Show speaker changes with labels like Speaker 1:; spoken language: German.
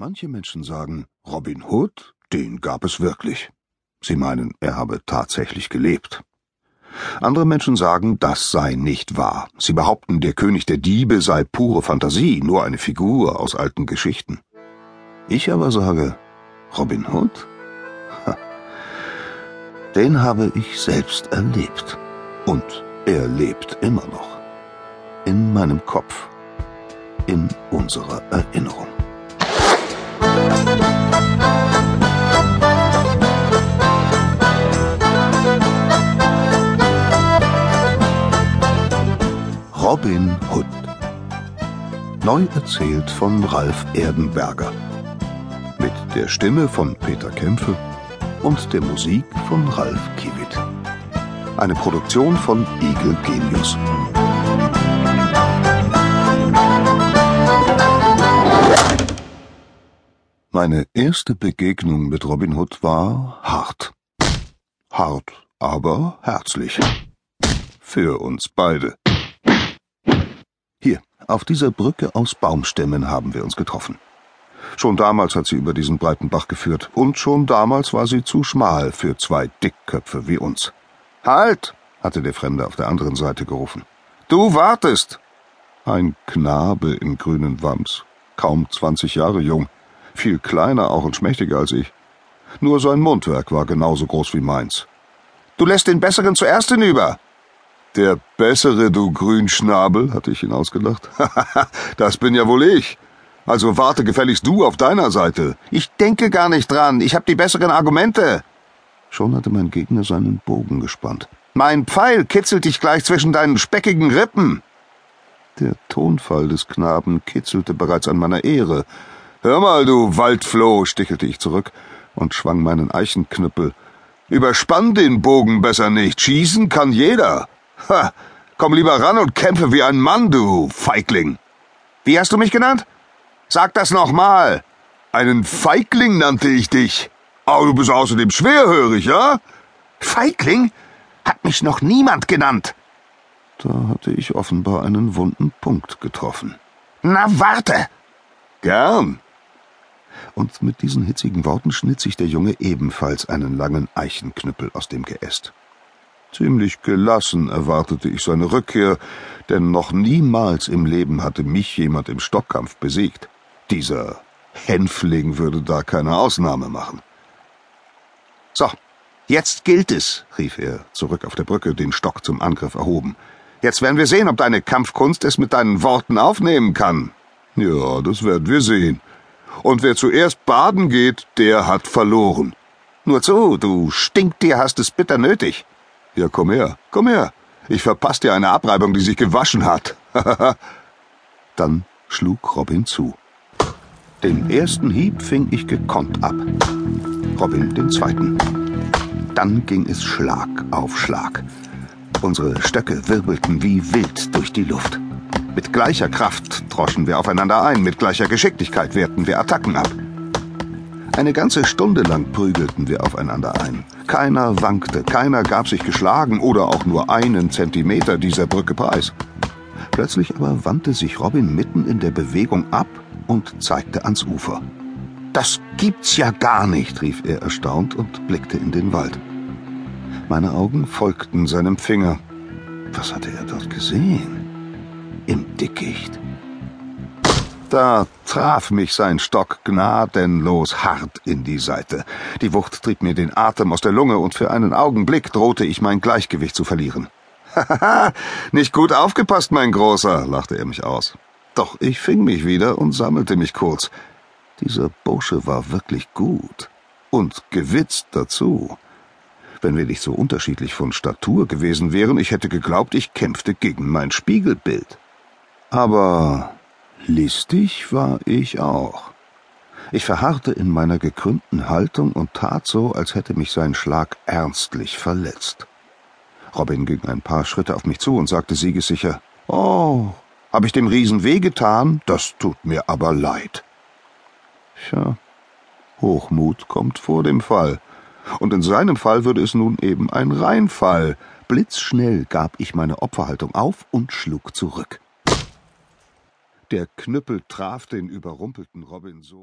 Speaker 1: Manche Menschen sagen, Robin Hood, den gab es wirklich. Sie meinen, er habe tatsächlich gelebt. Andere Menschen sagen, das sei nicht wahr. Sie behaupten, der König der Diebe sei pure Fantasie, nur eine Figur aus alten Geschichten. Ich aber sage, Robin Hood? Den habe ich selbst erlebt. Und er lebt immer noch. In meinem Kopf. In unserer Erinnerung. Robin Hood. Neu erzählt von Ralf Erdenberger. Mit der Stimme von Peter Kämpfe und der Musik von Ralf Kiewit. Eine Produktion von Eagle Genius. Meine erste Begegnung mit Robin Hood war hart. Hart, aber herzlich. Für uns beide. Hier, auf dieser Brücke aus Baumstämmen haben wir uns getroffen. Schon damals hat sie über diesen breiten Bach geführt, und schon damals war sie zu schmal für zwei Dickköpfe wie uns. Halt! hatte der Fremde auf der anderen Seite gerufen. Du wartest! Ein Knabe im grünen Wams, kaum zwanzig Jahre jung, viel kleiner auch und schmächtiger als ich. Nur sein Mundwerk war genauso groß wie meins. Du lässt den Besseren zuerst hinüber, der Bessere, du Grünschnabel, hatte ich ihn ausgelacht. das bin ja wohl ich. Also warte gefälligst du auf deiner Seite. Ich denke gar nicht dran. Ich hab die besseren Argumente. Schon hatte mein Gegner seinen Bogen gespannt. Mein Pfeil kitzelt dich gleich zwischen deinen speckigen Rippen. Der Tonfall des Knaben kitzelte bereits an meiner Ehre. Hör mal, du Waldfloh, stichelte ich zurück und schwang meinen Eichenknüppel. Überspann den Bogen besser nicht. Schießen kann jeder. Ha, komm lieber ran und kämpfe wie ein Mann, du Feigling. Wie hast du mich genannt? Sag das nochmal. Einen Feigling nannte ich dich. Aber du bist außerdem schwerhörig, ja? Feigling? Hat mich noch niemand genannt. Da hatte ich offenbar einen wunden Punkt getroffen. Na, warte! Gern. Und mit diesen hitzigen Worten schnitt sich der Junge ebenfalls einen langen Eichenknüppel aus dem Geäst. Ziemlich gelassen erwartete ich seine Rückkehr, denn noch niemals im Leben hatte mich jemand im Stockkampf besiegt. Dieser Hänfling würde da keine Ausnahme machen. So, jetzt gilt es, rief er, zurück auf der Brücke, den Stock zum Angriff erhoben. Jetzt werden wir sehen, ob deine Kampfkunst es mit deinen Worten aufnehmen kann. Ja, das werden wir sehen. Und wer zuerst baden geht, der hat verloren. Nur zu, du Stinktier hast es bitter nötig. Ja, komm her, komm her. Ich verpasse dir eine Abreibung, die sich gewaschen hat. Dann schlug Robin zu. Den ersten Hieb fing ich gekonnt ab. Robin den zweiten. Dann ging es Schlag auf Schlag. Unsere Stöcke wirbelten wie wild durch die Luft. Mit gleicher Kraft droschen wir aufeinander ein, mit gleicher Geschicklichkeit wehrten wir Attacken ab. Eine ganze Stunde lang prügelten wir aufeinander ein. Keiner wankte, keiner gab sich geschlagen oder auch nur einen Zentimeter dieser Brücke preis. Plötzlich aber wandte sich Robin mitten in der Bewegung ab und zeigte ans Ufer. Das gibt's ja gar nicht, rief er erstaunt und blickte in den Wald. Meine Augen folgten seinem Finger. Was hatte er dort gesehen? Im Dickicht. Da traf mich sein Stock gnadenlos hart in die Seite. Die Wucht trieb mir den Atem aus der Lunge und für einen Augenblick drohte ich mein Gleichgewicht zu verlieren. Haha, nicht gut aufgepasst, mein Großer, lachte er mich aus. Doch ich fing mich wieder und sammelte mich kurz. Dieser Bursche war wirklich gut. Und gewitzt dazu. Wenn wir nicht so unterschiedlich von Statur gewesen wären, ich hätte geglaubt, ich kämpfte gegen mein Spiegelbild. Aber Listig war ich auch. Ich verharrte in meiner gekrümmten Haltung und tat so, als hätte mich sein Schlag ernstlich verletzt. Robin ging ein paar Schritte auf mich zu und sagte siegessicher Oh, hab ich dem Riesen wehgetan? Das tut mir aber leid. Tja, Hochmut kommt vor dem Fall. Und in seinem Fall würde es nun eben ein Reinfall. Blitzschnell gab ich meine Opferhaltung auf und schlug zurück. Der Knüppel traf den überrumpelten Robin so